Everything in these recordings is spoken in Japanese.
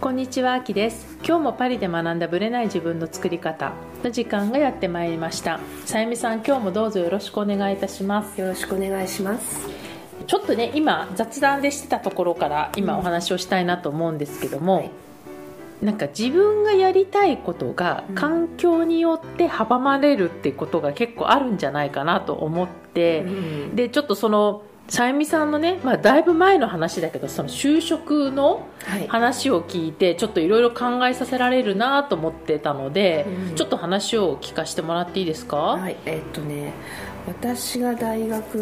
こんにちは、あきです。今日もパリで学んだブレない自分の作り方の時間がやってまいりました。さゆみさん、今日もどうぞよろしくお願いいたします。よろしくお願いします。ちょっとね、今雑談でしてたところから今お話をしたいなと思うんですけども、はいなんか自分がやりたいことがうん環境によって阻まれるってことが結構あるんじゃないかなと思って、うんでちょっとそのさゆみさんのね、まあ、だいぶ前の話だけどその就職のはい。話を聞いてちょっといろいろ考えさせられるなと思ってたので、うん。ちょっと話を聞かせてもらっていいですか、はい、えーっとね、私が大学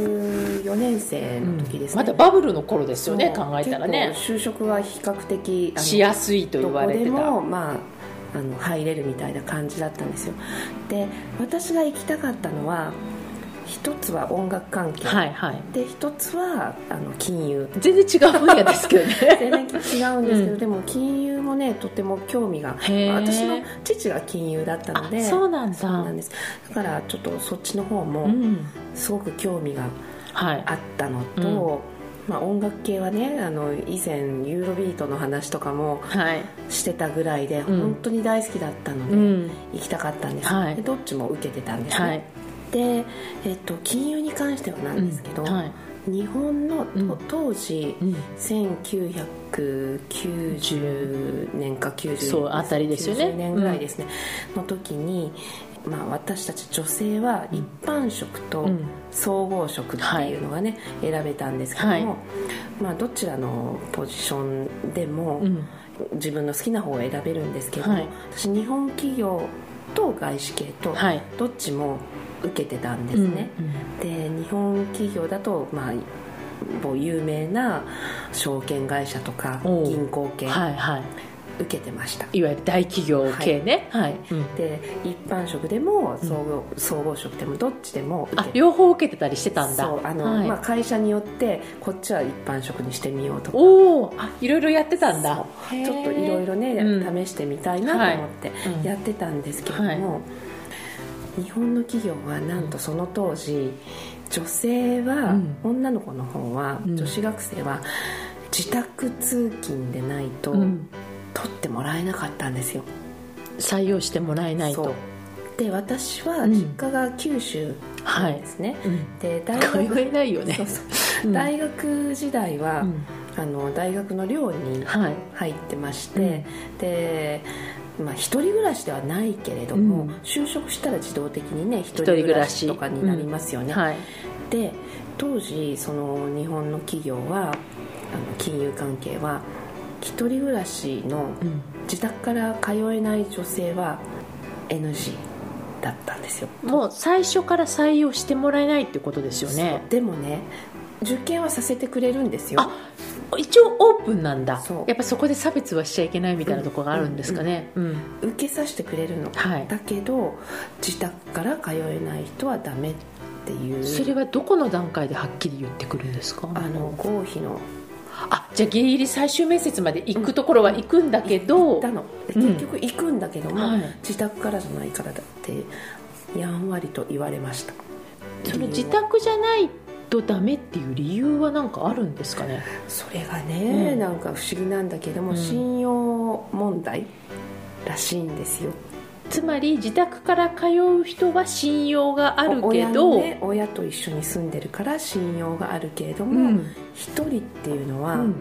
4年生の時ですね。まだバブルの頃ですよね考えたらね。就職は比較的しやすいと言われてた。どこでもまああの入れるみたいな感じだったんですよ。で、私が行きたかったのは一つは音楽関係、はいはい。で一つはあの金融。全然違う分野ですけどね。全然違うんですけど、うん。でも金融もねとても興味が私の父が金融だったのであそうなんだ。そうなんです。だからちょっとそっちの方もうん。すごく興味がはい。あったのと、まあ、音楽系はねあの以前ユーロビートの話とかもはい。してたぐらいでん。本当に大好きだったので、うん。行きたかったんです、はい。でどっちも受けてたんですね、はいで、えっと、金融に関してはなんですけど、うんはい。日本のと、うん。当時、うん。1990年か90そうあたりですよね。90年ぐらいですね、の時に、まあ、私たち女性は一般職とうん。総合職っていうのがね、選べたんですけども、はい。まあ、どちらのポジションでも、うん。自分の好きな方を選べるんですけども、はい。私日本企業と外資系とはい。どっちも受けてたんですね、で日本企業だとまあ有名な証券会社とか銀行系。はいはい受けてました、いわゆる大企業系ね。はい、うんで一般職でも総合,、総合職でもどっちでも受あ両方受けてたりしてたんだ。そうあの、はい。まあ、会社によってこっちは一般職にしてみようとか。おおあいろいろやってたんだ。ちょっといろいろね、うん。試してみたいなと思ってはい。うん。やってたんですけれども、日本の企業はなんとその当時女性は、うん。女の子の方は、うん。女子学生は自宅通勤でないと、うん取ってもらえなかったんですよ。採用してもらえないと。で私はうん。実家が九州なんですね、うん。で大通学えないよね。そうそう。うん。大学時代は、うん。あの大学の寮にはい。入ってまして、でまあ一人暮らしではないけれども、うん。就職したら自動的にね一人人暮らし暮らしとかになりますよね、はい。で当時その日本の企業はあの金融関係は一人暮らしのうん。自宅から通えない女性は NG だったんですよ。もう最初から採用してもらえないってことですよね。でもね受験はさせてくれるんですよ。あ一応オープンなんだ。やっぱそこで差別はしちゃいけないみたいなところがあるんですかね。うん受けさせてくれるの、はい。だけど自宅から通えない人はダメっていう。それはどこの段階ではっきり言ってくるんですかあの合否のあじゃあギリギリ最終面接まで行くところは行くんだけど、うん。結局行くんだけども、はい。自宅からじゃないからだってやんわりと言われました。その自宅じゃないとダメっていう理由は何かあるんですかね？それがね、うん。なんか不思議なんだけども、うん。信用問題らしいんですよつまり自宅から通う人は信用があるけ親ど、のね、親と一緒に住んでるから信用があるけれどうもん。一、人っていうのはうん。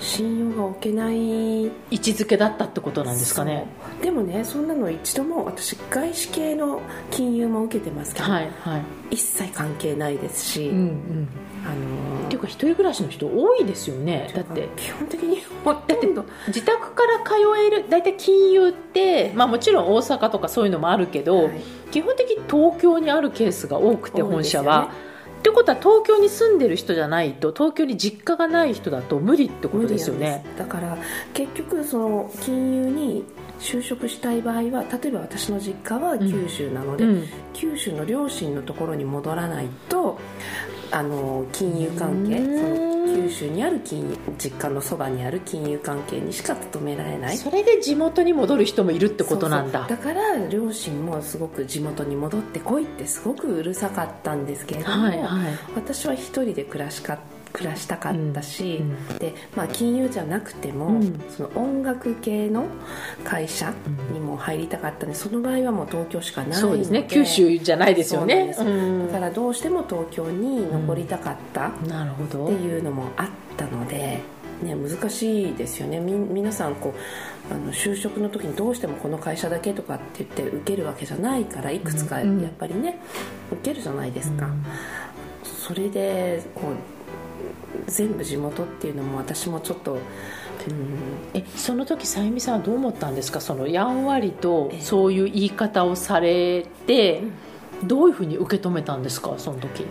信用が置けない位置づけだったってことなんですかね。でもねそんなの一度も私外資系の金融も受けてますけど、はいはい。一切関係ないですし、うんうん。あのいうか一人暮らしの人多いですよね。だって。基本的にほとんど。自宅から通える大体金融って、まあ、もちろん大阪とかそういうのもあるけど、はい。基本的に東京にあるケースが多くて本社は。ってことは東京に住んでる人じゃないと東京に実家がない人だと無理ってことですよね。だから結局その金融に就職したい場合は例えば私の実家は九州なので、うん。九州の両親のところに戻らないとあの金融関係うん。その九州にある金融実家のそばにある金融関係にしか勤められない。それで地元に戻る人もいるってことなんだ。だから両親もすごく地元に戻ってこいってすごくうるさかったんですけれども、はいはい。私は一人で暮らした暮らしたかったし、うん。でまあ、金融じゃなくても、うん。その音楽系の会社にも入りたかったんでその場合はもう東京しかないそうですね。九州じゃないですよね。だからどうしても東京に残りたかったっなるほど。ていうのもあったので、ね、難しいですよね。み皆さんこうあの就職の時にどうしてもこの会社だけとかって言って受けるわけじゃないからいくつかやうん。っぱりね、受けるじゃないですか、うん。それでこう全部地元っていうのも私もちょっと、うん、えその時さゆみさんはどう思ったんですか？そのやんわりとええ。そういう言い方をされてどういうふうに受け止めたんですか？その時。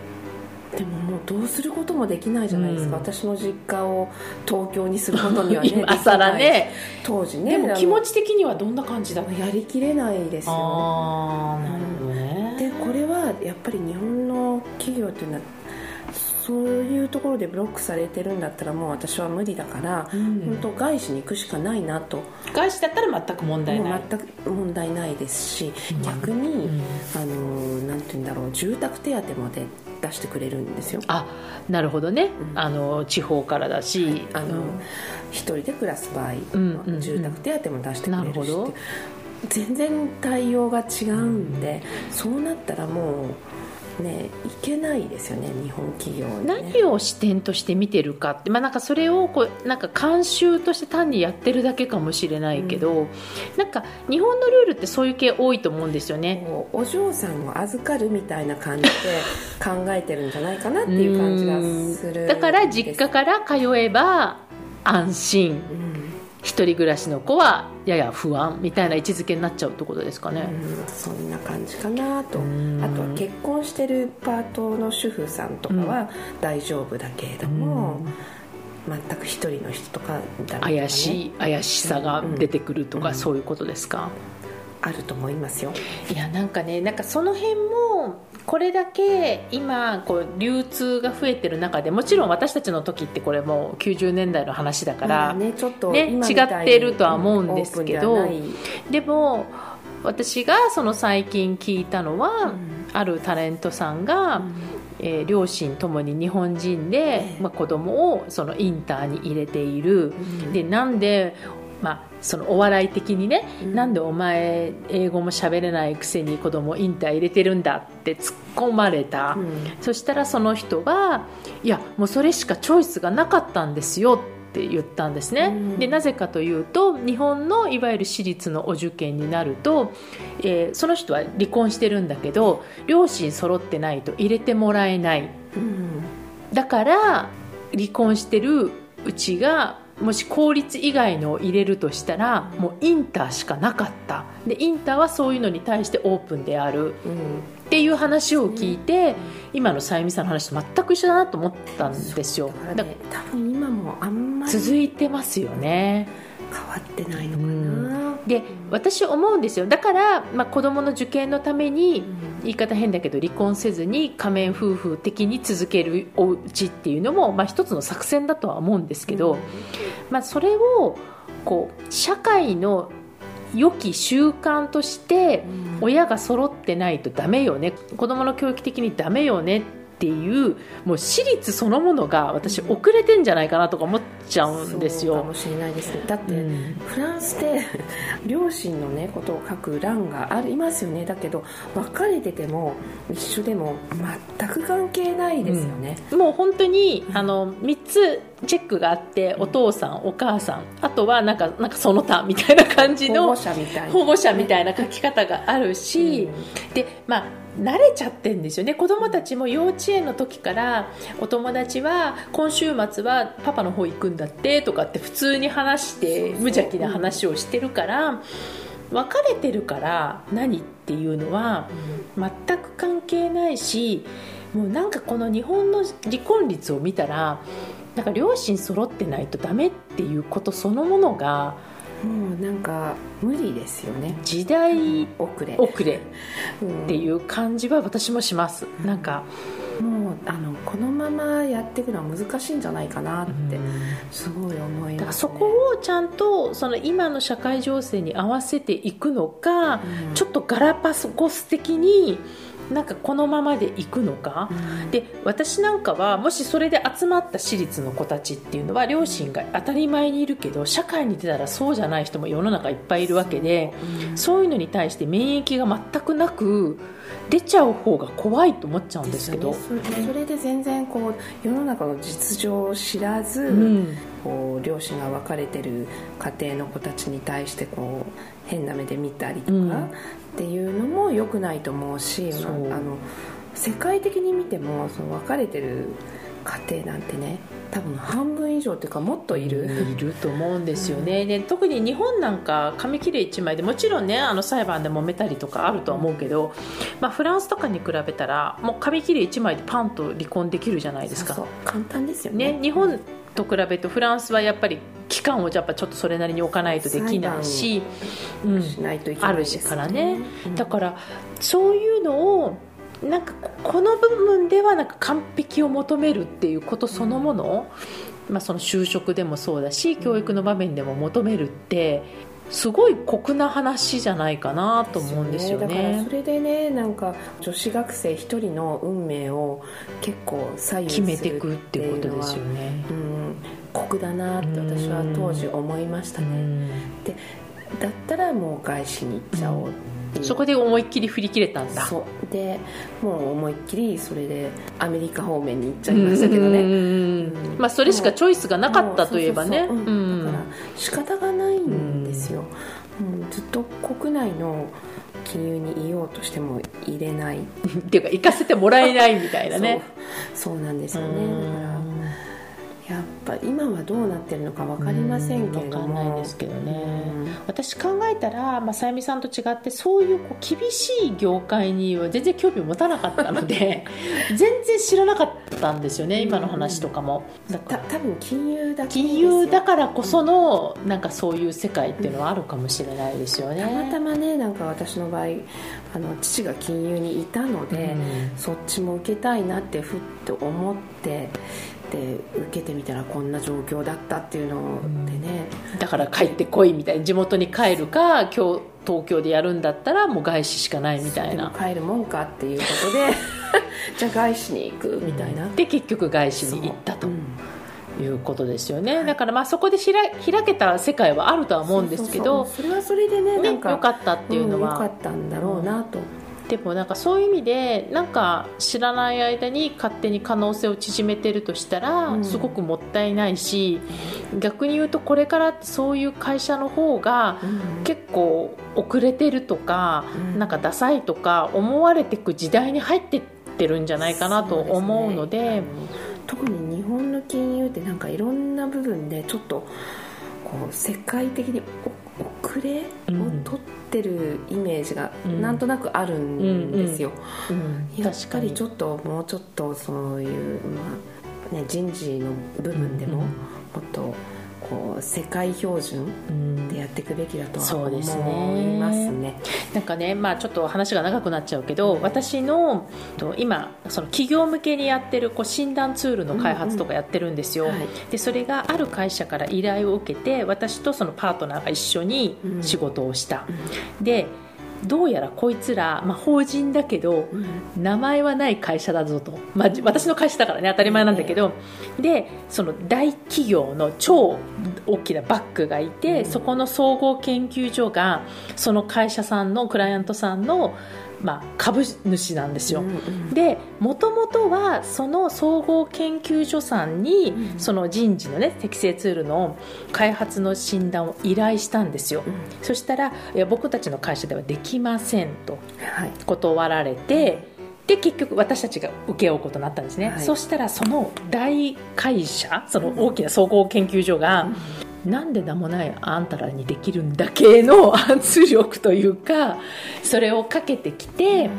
でももうどうすることもできないじゃないですか、うん。私の実家を東京にすることにはね 今更ね。当時ね。でも気持ちち的にはどんな感じだった？やりきれないですよ。ああなるほどね。でこれはやっぱり日本の企業っていうのはそういうところでブロックされてるんだったらもう私は無理だから、うん。本当外資に行くしかないなと。外資だったら全く問題ない。全く問題ないですし、うん。逆に、うん。あのなんて言うんだろう住宅手当まで出してくれるんですよ。あなるほどね、うん。あの地方からだし、あの、うん。一人で暮らす場合、うんうんうん。住宅手当も出してくれるしなるほど。全然対応が違うんで、そうなったらもうねいけないですよね日本企業に、ね、何を視点として見てるかって、まあ、なんかそれをこうなんか慣習として単にやってるだけかもしれないけど、なんか日本のルールってそういう系多いと思うんですよね。お嬢さんを預かるみたいな感じで 考えてるんじゃないかなっていう感じがするだから実家から通えば安心。うん一人暮らしの子はやや不安みたいな位置づけになっちゃうってことですかね。うんそんな感じかなと。うん。あとは結婚してるパートの主婦さんとかは大丈夫だけれども、全く一人の人とかダメとかね。怪しい怪しさが出てくるとか、うん。そういうことですか？あると思いますよ。いやなんかねなんかその辺もこれだけ今こう流通が増えてる中でもちろん私たちの時ってこれもう90年代の話だから、ねちょっとね違ってるとは思うんですけどでも私がその最近聞いたのは、うん。あるタレントさんが、えー両親ともに日本人で、ええ。まあ、子供をそのインターに入れている、うん。でなんで、まあ、そのお笑い的にね、うん。なんでお前英語も喋れないくせに子供インター入れてるんだって突っ込まれた、うん。そしたらその人が「いやもうそれしかチョイスがなかったんですよ」って言ったんですね、うん。でなぜかというと日本のいわゆる私立のお受験になると、えーその人は離婚してるんだけど両親揃ってないと入れてもらえない。うん。だから離婚してるうちがもし公立以外のを入れるとしたらもうインターしかなかった。でインターはそういうのに対してオープンである。うんっていう話を聞いて今のさゆみさんの話と全く一緒だなと思ったんですよ。だだからね多分今もあんまり続いてますよね。変わってないのかな、で私思うんですよ。だから、まあ、子供の受験のためにうん。言い方変だけど離婚せずに仮面夫婦的に続けるお家っていうのも、まあ、一つの作戦だとは思うんですけど、まあ、それをこう社会の良き習慣としてうん。親が揃ってないとダメよね。子供の教育的にダメよねっていうもう私立そのものが私うん遅れてんじゃないかなとか思っちゃうんですよ。そうかもしれないです。ねだって、うん。フランスで 両親のねことを書く欄がありますよね。だけど別れてても一緒でも全く関係ないですよね、もう本当にあの3つチェックがあってお父さんお母さんあとはなんかなんかその他みたいな感じの保護者みたいな。保護者みたいな書き方があるし、でまあ慣れちゃってんですよね。子供たちも幼稚園の時からお友達は今週末はパパの方行くんだってとかって普通に話して無邪気な話をしてるから別れてるから何っていうのは全く関係ないしもうなんかこの日本の離婚率を見たらなんか両親揃ってないとダメっていうことそのものがもうなんか無理ですよね。時代遅れ。遅れ。うんっていう感じは私もします。なんか、もうあのこのままやっていくのは難しいんじゃないかなってすごい思いだからます、ね、そこをちゃんとその今の社会情勢に合わせていくのか、うん。ちょっとガラパゴス的になんかこのままでいくのか、で私なんかはもしそれで集まった私立の子たちっていうのは両親が当たり前にいるけど社会に出たらそうじゃない人も世の中いっぱいいるわけで、そういうのに対して免疫が全くなく出ちゃう方が怖いと思っちゃうんですけど、ね、それで全然こう世の中の実情を知らず、うん、こう両親が別れてる家庭の子たちに対してこう変な目で見たりとか、うん、っていうのも良くないと思うし、まあ、あの世界的に見てもその別れてる家庭なんてね多分半分以上っていうかもっといる。いると思うんですよね、うん、で特に日本なんか紙切れ1枚でもちろんねあの裁判で揉めたりとかあるとは思うけど、まあ、フランスとかに比べたらもう紙切れ1枚でパンと離婚できるじゃないですか。簡単ですよね。ね日本と比べるとフランスはやっぱり期間をやっぱちょっとそれなりに置かないとできないし、うん、あるしからね、うん、だからそういうのをなんかこの部分ではなんか完璧を求めるっていうことそのもの、うん、まあ、その就職でもそうだし教育の場面でも求めるってすごい酷な話じゃないかなと思うんですよね、ね、だからそれでねなんか女子学生一人の運命を結構左右する決めていくっていうことですよね、うん、酷だなって私は当時思いましたね、でだったらもう外資に行っちゃおうってそこで思いっきり振り切れたんだ。そう。でもう思いっきりそれでアメリカ方面に行っちゃいましたけどね、まあ、それしかチョイスがなかったといえばね。だから仕方がないんですよ、うん、ずっと国内の金融にいようとしても入れない。っていうか行かせてもらえないみたいなね。そう。なんですよね。だからぱ今はどうなってるのか分かりませんけれども、分かん。ないですけどね、私考えたら、まあ、さゆみさんと違ってそういうこう厳しい業界には全然興味を持たなかったので 全然知らなかったんですよね今の話とかも。だた多分金融だ金融だからこその、なんかそういう世界っていうのはあるかもしれないですよね、たまたまねなんか私の場合あの父が金融にいたので、うん、そっちも受けたいなってふっと思ってで受けてみたらこんな状況だったっていうのでね、だから帰ってこいみたいな地元に帰るか今日東京でやるんだったらもう外資しかないみたいな。帰るもんかっていうことで じゃあ外資に行くみたいな、で結局外資に行ったと。いうことですよね、だからまあそこで開開けた世界はあるとは思うんですけどそれはそれでねなんかよかったっていうのは、うん、よかったんだろうなとでもなんかそういう意味でなんか知らない間に勝手に可能性を縮めてるとしたらすごくもったいないし、うん、逆に言うとこれからってそういう会社の方が結構遅れてるとか、うん、なんかダサいとか思われていく時代に入ってってるんじゃないかなと思うので、ね、特に日本の金融ってなんかいろんな部分でちょっとこう世界的に遅れを取ってるイメージがなんとなくあるんですよ、やっぱりちょっともうちょっとそういう、まあね、人事の部分でももっとこう世界標準でやっていくべきだとは思いますね。ねなんかね、まあ、ちょっと話が長くなっちゃうけど、私の今その企業向けにやってるこう診断ツールの開発とかやってるんですよ、うん。うんはい、でそれがある会社から依頼を受けて私とそのパートナーが一緒に仕事をした、うん、でどうやらこいつら、まあ、法人だけど、うん、名前はない会社だぞと、まあ、私の会社だからね当たり前なんだけど、でその大企業の超大きなバッグがいて、うん、そこの総合研究所がその会社さんのクライアントさんのまあ、株主なんですよ、うんうん、でもともとはその総合研究所さんに、その人事のね適正ツールの開発の診断を依頼したんですよ、うん、そしたらいや僕たちの会社ではできませんと断られて、で結局私たちが請け負うことになったんですね、はい、そしたらその大会社その大きな総合研究所が、なんで名もないあんたらにできるんだ系の圧力というかそれをかけてきて、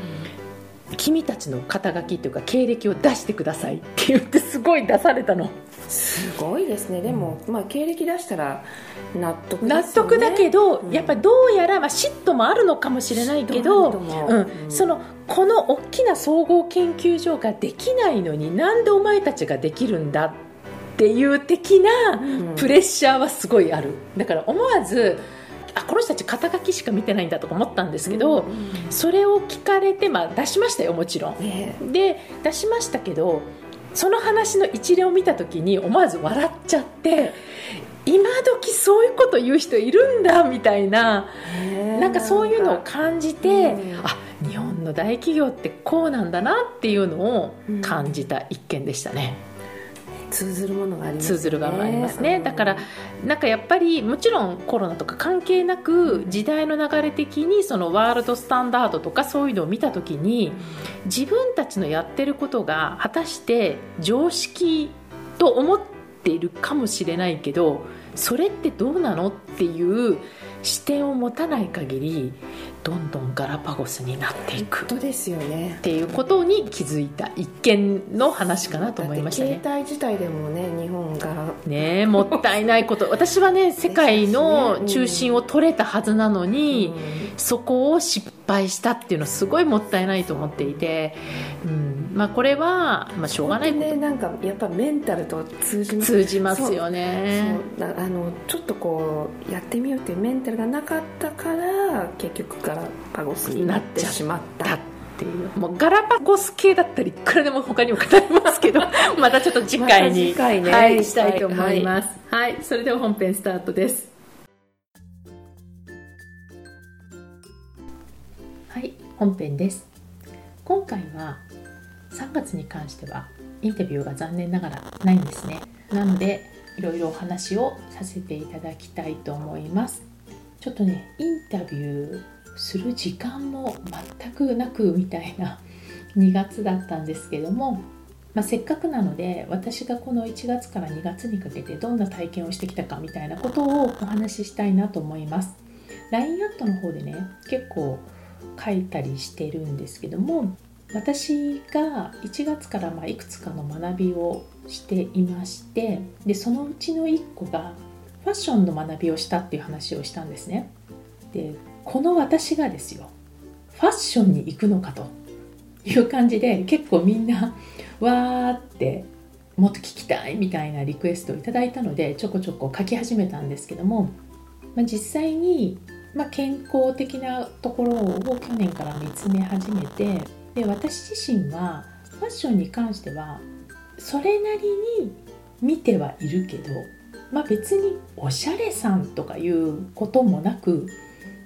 うん、君たちの肩書きというか経歴を出してくださいって言ってすごい出されたの。すごいですね。でも、まあ、経歴出したら納得、ね、納得だけど、うん、やっぱどうやら、まあ、嫉妬もあるのかもしれないけど、う。ん、そのこの大きな総合研究所ができないのになんでお前たちができるんだってっていう的なプレッシャーはすごいある。だから思わずあこの人たち肩書きしか見てないんだとか思ったんですけど、それを聞かれて、まあ、出しましたよもちろん。ね。で出しましたけどその話の一例を見た時に思わず笑っちゃって今時そういうこと言う人いるんだみたいななんかそういうのを感じて、うんあ日本の大企業ってこうなんだなっていうのを感じた一件でしたね。通ずるものがありますね。通ずる側もありますね、だからなんかやっぱりもちろんコロナとか関係なく時代の流れ的にそのワールドスタンダードとかそういうのを見た時に自分たちのやってることが果たして常識と思っているかもしれないけどそれってどうなのっていう視点を持たない限りどんどんガラパゴスになっていく。っ本当ですよね。ていうことに気づいた一見の話かなと思いましたね。携帯自体でもね日本が。ねえもったいないこと。私はね世界の中心を取れたはずなのに、そこを失敗したっていうのはすごいもったいないと思っていて、うん。まあ、これは、まあ、しょうがないねなんかやっぱメンタルと通じます。通じますよね。そうだあのちょっとこうやってみようっていうメンタルがなかったから結局ガラパゴスになってしまった。だっていう。もうガラパゴス系だったらいくらでも他にも語りますけど またちょっと次回に、次回ねはい、したいと思います、はいそれでは本編スタートです本編です。今回は3月に関してはインタビューが残念ながらないんですね。なのでいろいろお話をさせていただきたいと思います。ちょっとねインタビューする時間も全くなくみたいな2月だったんですけども、まあ、せっかくなので私がこの1月から2月にかけてどんな体験をしてきたかみたいなことをお話ししたいなと思います。LINE アットの方でね結構書いたりしてるんですけども私が1月からまいくつかの学びをしていましてでそのうちの1個がファッションの学びをしたっていう話をしたんですね。でこの私がですよファッションに行くのかという感じで結構みんなわーってもっと聞きたいみたいなリクエストをいただいたのでちょこちょこ書き始めたんですけども、まあ、実際に、まあ、健康的なところを去年から見つめ始めてで私自身はファッションに関してはそれなりに見てはいるけど、まあ、別におしゃれさんとかいうこともなく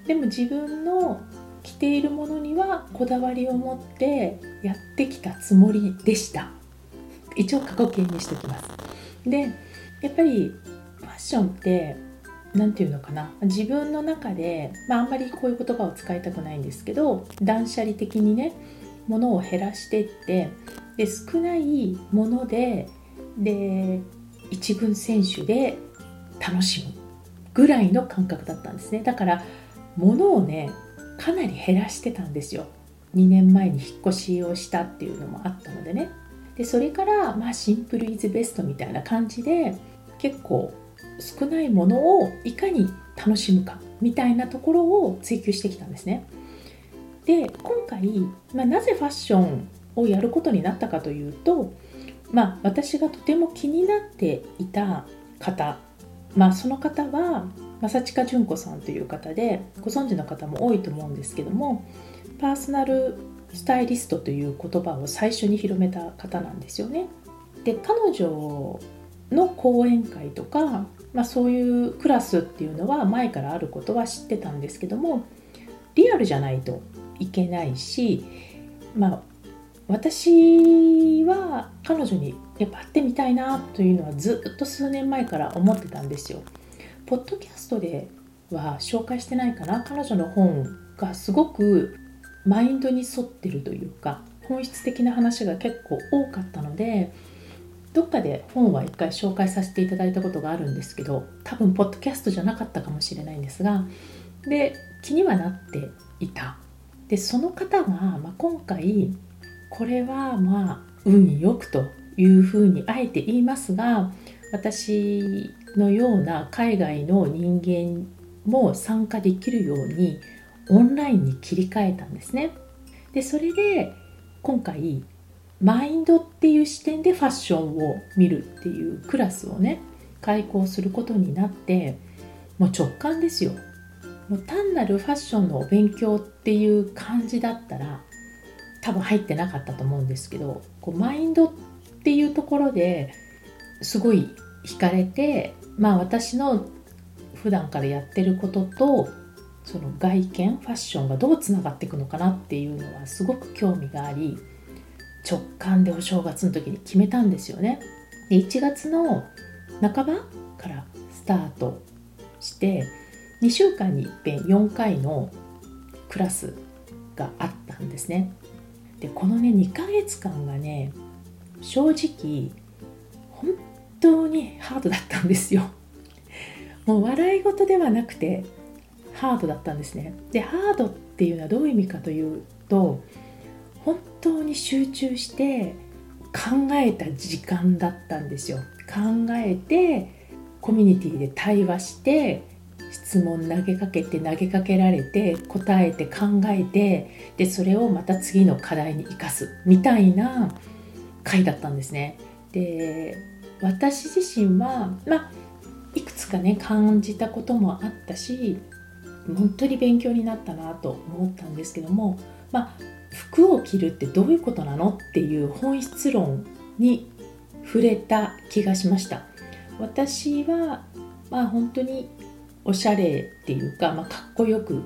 でも自分の着ているものにはこだわりを持ってやってきたつもりでした。一応過去形にしておきます。でやっぱりファッションって何て言うのかな。自分の中で、まあ、あんまりこういう言葉を使いたくないんですけど断捨離的にねものを減らしていってで少ないものでで一軍選手で楽しむぐらいの感覚だったんですね。だから物をねかなり減らしてたんですよ。2年前に引っ越しをしたっていうのもあったのでね。でそれからまあシンプルイズベストみたいな感じで結構少ないものをいかに楽しむかみたいなところを追求してきたんですねで今回、まあ、なぜファッションをやることになったかというと、まあ、私がとても気になっていた方、まあ、その方は正近純子さんという方でご存知の方も多いと思うんですけどもパーソナルスタイリストという言葉を最初に広めた方なんですよね。で彼女の講演会とか、まあ、そういうクラスっていうのは前からあることは知ってたんですけどもリアルじゃないといけないし、まあ、私は彼女にやっぱ会ってみたいなというのはずっと数年前から思ってたんですよ。ポッドキャストでは紹介してないかな彼女の本がすごくマインドに沿ってるというか本質的な話が結構多かったのでどっかで本は一回紹介させていただいたことがあるんですけど多分ポッドキャストじゃなかったかもしれないんですがで気にはなっていた。でその方が、まあ、今回これはまあ運よくというふうにあえて言いますが私のような海外の人間も参加できるようにオンラインに切り替えたんですね。でそれで今回マインドっていう視点でファッションを見るっていうクラスをね開講することになってもう直感ですよ。もう単なるファッションのお勉強っていう感じだったら多分入ってなかったと思うんですけどこうマインドっていうところですごい惹かれてまあ私の普段からやってることとその外見ファッションがどうつながっていくのかなっていうのはすごく興味があり直感でお正月の時に決めたんですよね。で1月の半ばからスタートして2週間にいっぺん4回のクラスがあったんですね。でこのね2ヶ月間がね正直本当にハードだったんですよ。もう笑い事ではなくてハードだったんですね。でハードっていうのはどういう意味かというと本当に集中して考えた時間だったんですよ。考えてコミュニティで対話して質問投げかけて投げかけられて答えて考えてでそれをまた次の課題に生かすみたいな回だったんですね。で私自身はまあいくつかね感じたこともあったし本当に勉強になったなと思ったんですけどもまあ服を着るってどういうことなのっていう本質論に触れた気がしました。私はまあ本当におしゃれっていうか、まあ、かっこよく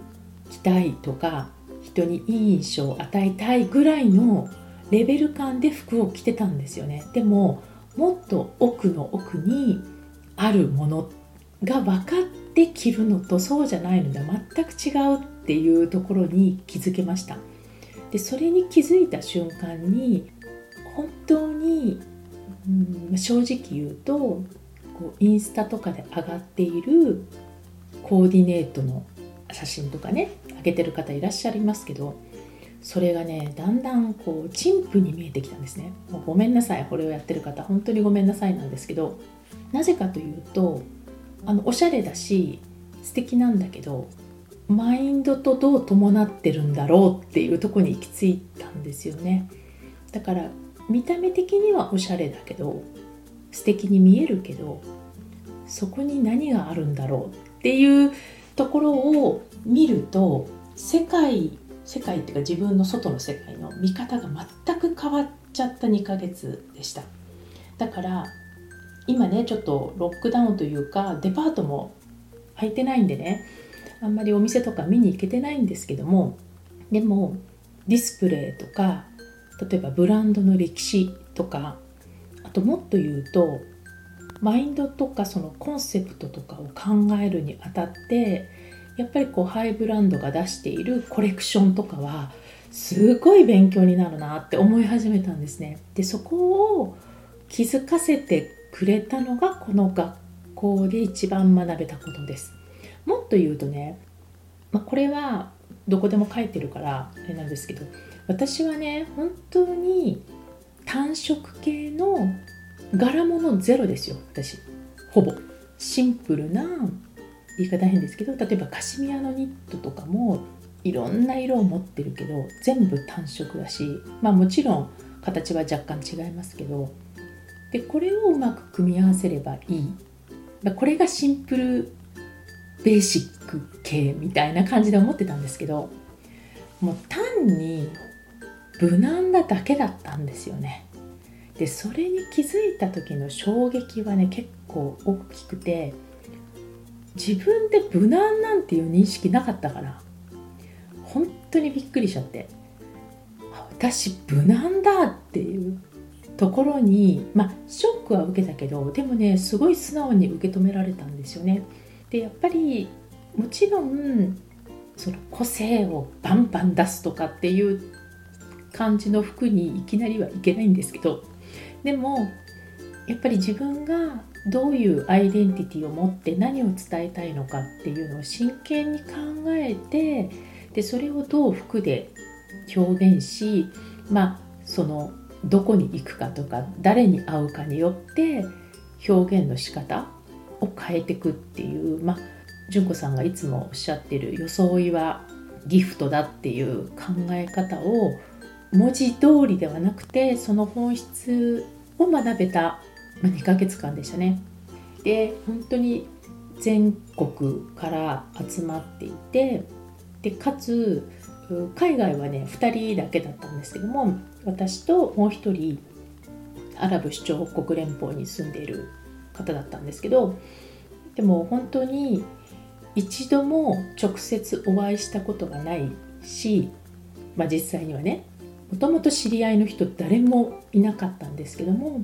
着たいとか人にいい印象を与えたいぐらいのレベル感で服を着てたんですよね。でももっと奥の奥にあるものが分かって着るのとそうじゃないのでは全く違うっていうところに気づけました。でそれに気づいた瞬間に本当に、うん、正直言うとこうインスタとかで上がっているコーディネートの写真とかね上げてる方いらっしゃいますけどそれがねだんだんこう陳腐に見えてきたんですね。もうごめんなさいこれをやってる方。本当にごめんなさいなんですけどなぜかというとあのおしゃれだし素敵なんだけどマインドとどう伴ってるんだろうっていうとこに行き着いたんですよね。だから見た目的にはおしゃれだけど素敵に見えるけどそこに何があるんだろうっていうところを見ると世界世界っていうか自分の外の世界の見方が全く変わっちゃった2ヶ月でした。だから今ねちょっとロックダウンというかデパートも開いてないんでねあんまりお店とか見に行けてないんですけどもでもディスプレイとか例えばブランドの歴史とかあともっと言うとマインドとかそのコンセプトとかを考えるにあたってやっぱりこうハイブランドが出しているコレクションとかはすごい勉強になるなって思い始めたんですね。でそこを気づかせてくれたのがこの学校で一番学べたことです。もっと言うとね、まあ、これはどこでも書いてるからあれなんですけど私はね本当に単色系の柄物ゼロですよ私。ほぼ。シンプルな言い方変ですけど例えばカシミヤのニットとかもいろんな色を持ってるけど全部単色だしまあもちろん形は若干違いますけどでこれをうまく組み合わせればいい。これがシンプルベーシック系みたいな感じで思ってたんですけどもう単に無難なだけだったんですよねでそれに気づいた時の衝撃はね結構大きくて自分で無難なんていう認識なかったから本当にびっくりしちゃって私無難だっていうところにまあショックは受けたけどでもねすごい素直に受け止められたんですよね。でやっぱりもちろんその個性をバンバン出すとかっていう感じの服にいきなりはいけないんですけどでもやっぱり自分がどういうアイデンティティを持って何を伝えたいのかっていうのを真剣に考えてでそれをどう服で表現しまあそのどこに行くかとか誰に会うかによって表現の仕方を変えていくっていうまあ純子さんがいつもおっしゃってる装いはギフトだっていう考え方を文字通りではなくてその本質を学べた2ヶ月間でしたね。で本当に全国から集まっていてでかつ海外はね2人だけだったんですけども私ともう1人アラブ首長国連邦に住んでいる方だったんですけどでも本当に一度も直接お会いしたことがないし、まあ、実際にはねもともと知り合いの人誰もいなかったんですけども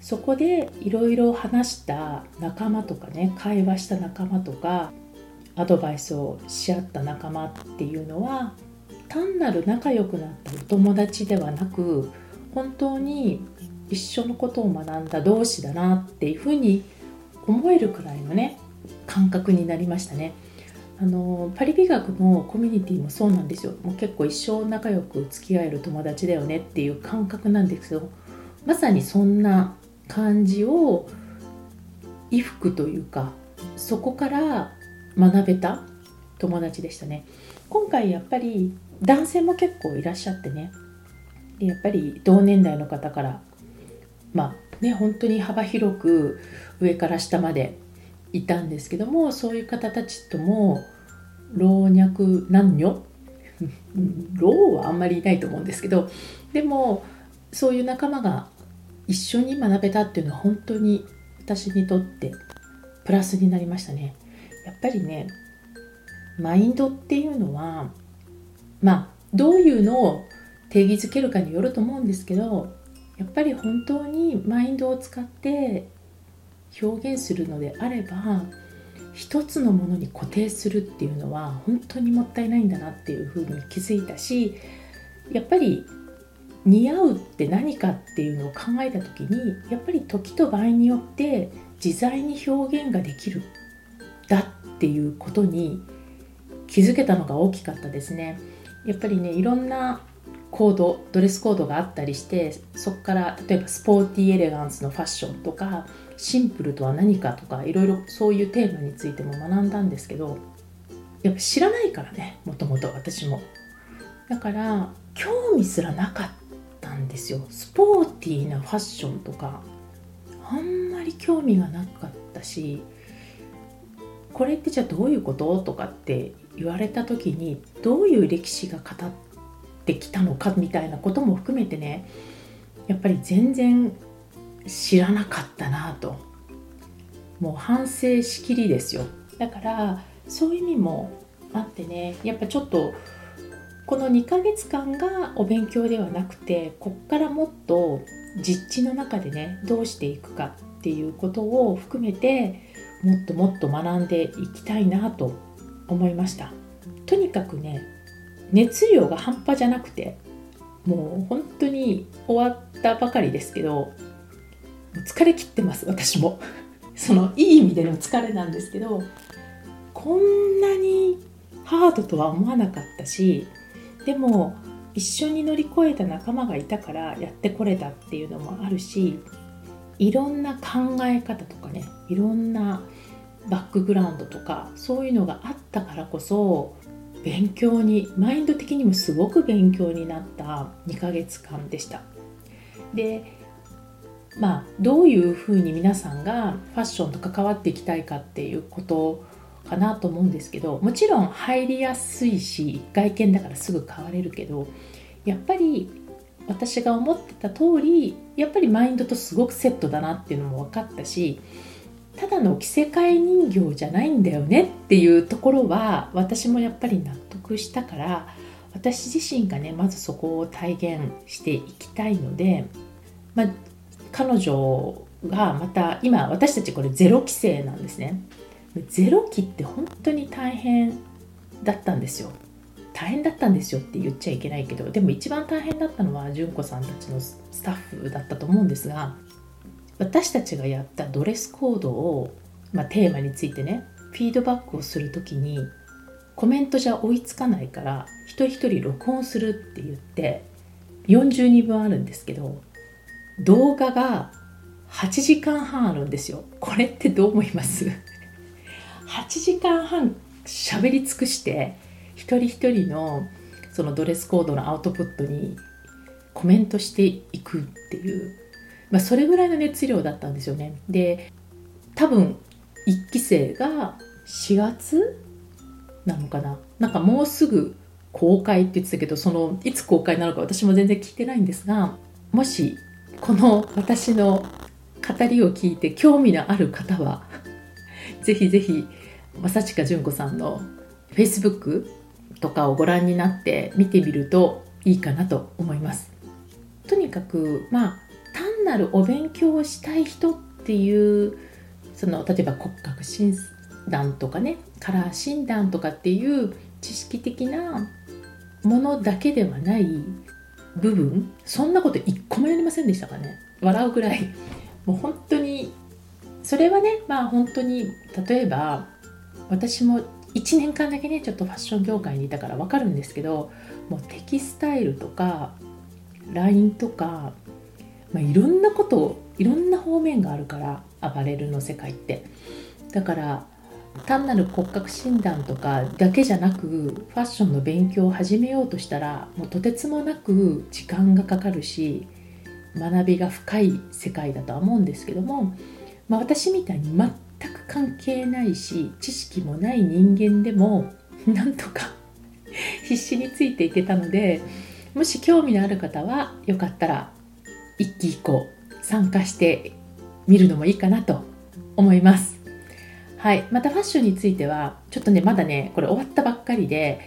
そこでいろいろ話した仲間とかね会話した仲間とかアドバイスをし合った仲間っていうのは単なる仲良くなったお友達ではなく本当に一緒のことを学んだ同士だなっていうふうに思えるくらいのね感覚になりましたね。あのパリ美学のコミュニティもそうなんですよ。もう結構一生仲良く付き合える友達だよねっていう感覚なんですけどまさにそんな感じを衣服というかそこから学べた友達でしたね。今回やっぱり男性も結構いらっしゃってね。でやっぱり同年代の方からまあね本当に幅広く上から下までいたんですけどもそういう方たちとも老若男女 老はあんまりいないと思うんですけどでもそういう仲間が一緒に学べたっていうのは本当に私にとってプラスになりましたね。やっぱりねマインドっていうのはまあどういうのを定義づけるかによると思うんですけどやっぱり本当にマインドを使って表現するのであれば一つのものに固定するっていうのは本当にもったいないんだなっていうふうに気づいたしやっぱり似合うって何かっていうのを考えた時にやっぱり時と場合によって自在に表現ができるだっていうことに気づけたのが大きかったですね。やっぱりねいろんなコードドレスコードがあったりしてそこから例えばスポーティーエレガンスのファッションとかシンプルとは何かとかいろいろそういうテーマについても学んだんですけどやっぱ知らないからねもともと私も。だから興味すらなかったんですよ。スポーティーなファッションとかあんまり興味がなかったしこれってじゃあどういうこと？とかって言われた時にどういう歴史が語ってきたのかみたいなことも含めてねやっぱり全然知らなかったなと。もう反省しきりですよ。だからそういう意味もあってねやっぱちょっとこの2ヶ月間がお勉強ではなくてこっからもっと実地の中でねどうしていくかっていうことを含めてもっともっと学んでいきたいなと思いました。とにかくね熱量が半端じゃなくてもう本当に終わったばかりですけど疲れ切ってます私も。そのいい意味での疲れなんですけどこんなにハードとは思わなかったしでも一緒に乗り越えた仲間がいたからやってこれたっていうのもあるしいろんな考え方とかねいろんなバックグラウンドとかそういうのがあったからこそ勉強にマインド的にもすごく勉強になった2ヶ月間でした。でまあどういうふうに皆さんがファッションと関わっていきたいかっていうことかなと思うんですけどもちろん入りやすいし外見だからすぐ変われるけどやっぱり私が思ってた通りやっぱりマインドとすごくセットだなっていうのも分かったしただの着せ替え人形じゃないんだよねっていうところは私もやっぱり納得したから私自身がねまずそこを体現していきたいので、まあ、彼女がまた今私たちこれゼロ規制なんですね。ゼロ期って本当に大変だったんですよ。大変だったんですよって言っちゃいけないけどでも一番大変だったのは純子さんたちのスタッフだったと思うんですが私たちがやったドレスコードを、まあ、テーマについてねフィードバックをする時にコメントじゃ追いつかないから一人一人録音するって言って42分あるんですけど動画が8時間半あるんですよ。これってどう思います？8時間半喋り尽くして一人一人のそのドレスコードのアウトプットにコメントしていくっていう、まあ、それぐらいの熱量だったんですよね。で多分1期生が4月なのかな。なんかもうすぐ公開って言ってたけどそのいつ公開なのか私も全然聞いてないんですがもしこの私の語りを聞いて興味のある方は ぜひぜひ正近純子さんの Facebook とかをご覧になって見てみるといいかなと思います。とにかくまあ単なるお勉強をしたい人っていうその例えば骨格診断とかねカラー診断とかっていう知識的なものだけではない部分そんなこと一個もやりませんでしたかね。笑うぐらい。もう本当にそれはねまあ本当に例えば私も1年間だけねちょっとファッション業界にいたから分かるんですけどもうテキスタイルとか LINE とか、まあ、いろんなことをいろんな方面があるからアパレルの世界って。だから単なる骨格診断とかだけじゃなくファッションの勉強を始めようとしたらもうとてつもなく時間がかかるし学びが深い世界だとは思うんですけども、まあ、私みたいに全く関係ないし知識もない人間でもなんとか必死についていけたのでもし興味のある方はよかったら一期以降参加してみるのもいいかなと思います。はい、またファッションについてはちょっとねまだねこれ終わったばっかりで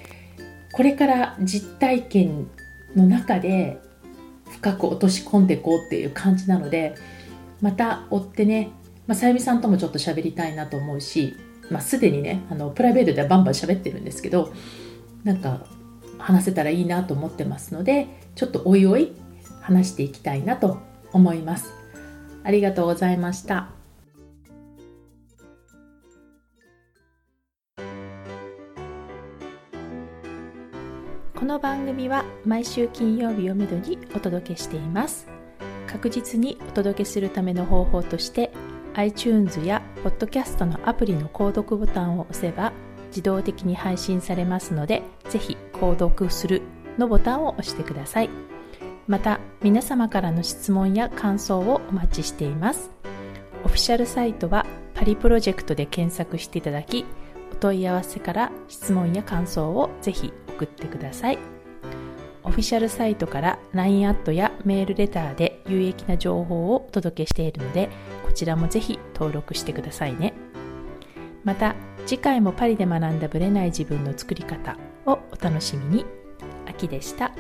これから実体験の中で深く落とし込んでいこうっていう感じなのでまた追ってね、まあ、さゆみさんともちょっと喋りたいなと思うし、まあ、すでにねあのプライベートではバンバン喋ってるんですけどなんか話せたらいいなと思ってますのでちょっとおいおい話していきたいなと思います。ありがとうございました。この番組は毎週金曜日をめどにお届けしています。確実にお届けするための方法として iTunes や Podcast のアプリの購読ボタンを押せば自動的に配信されますのでぜひ購読するのボタンを押してください。また皆様からの質問や感想をお待ちしていますオフィシャルサイトはパリプロジェクトで検索していただきお問い合わせから質問や感想をぜひ送ってください。オフィシャルサイトから LINE アットやメールレターで有益な情報をお届けしているので、こちらもぜひ登録してくださいね。また、次回もパリで学んだブレない自分の作り方をお楽しみに。秋でした。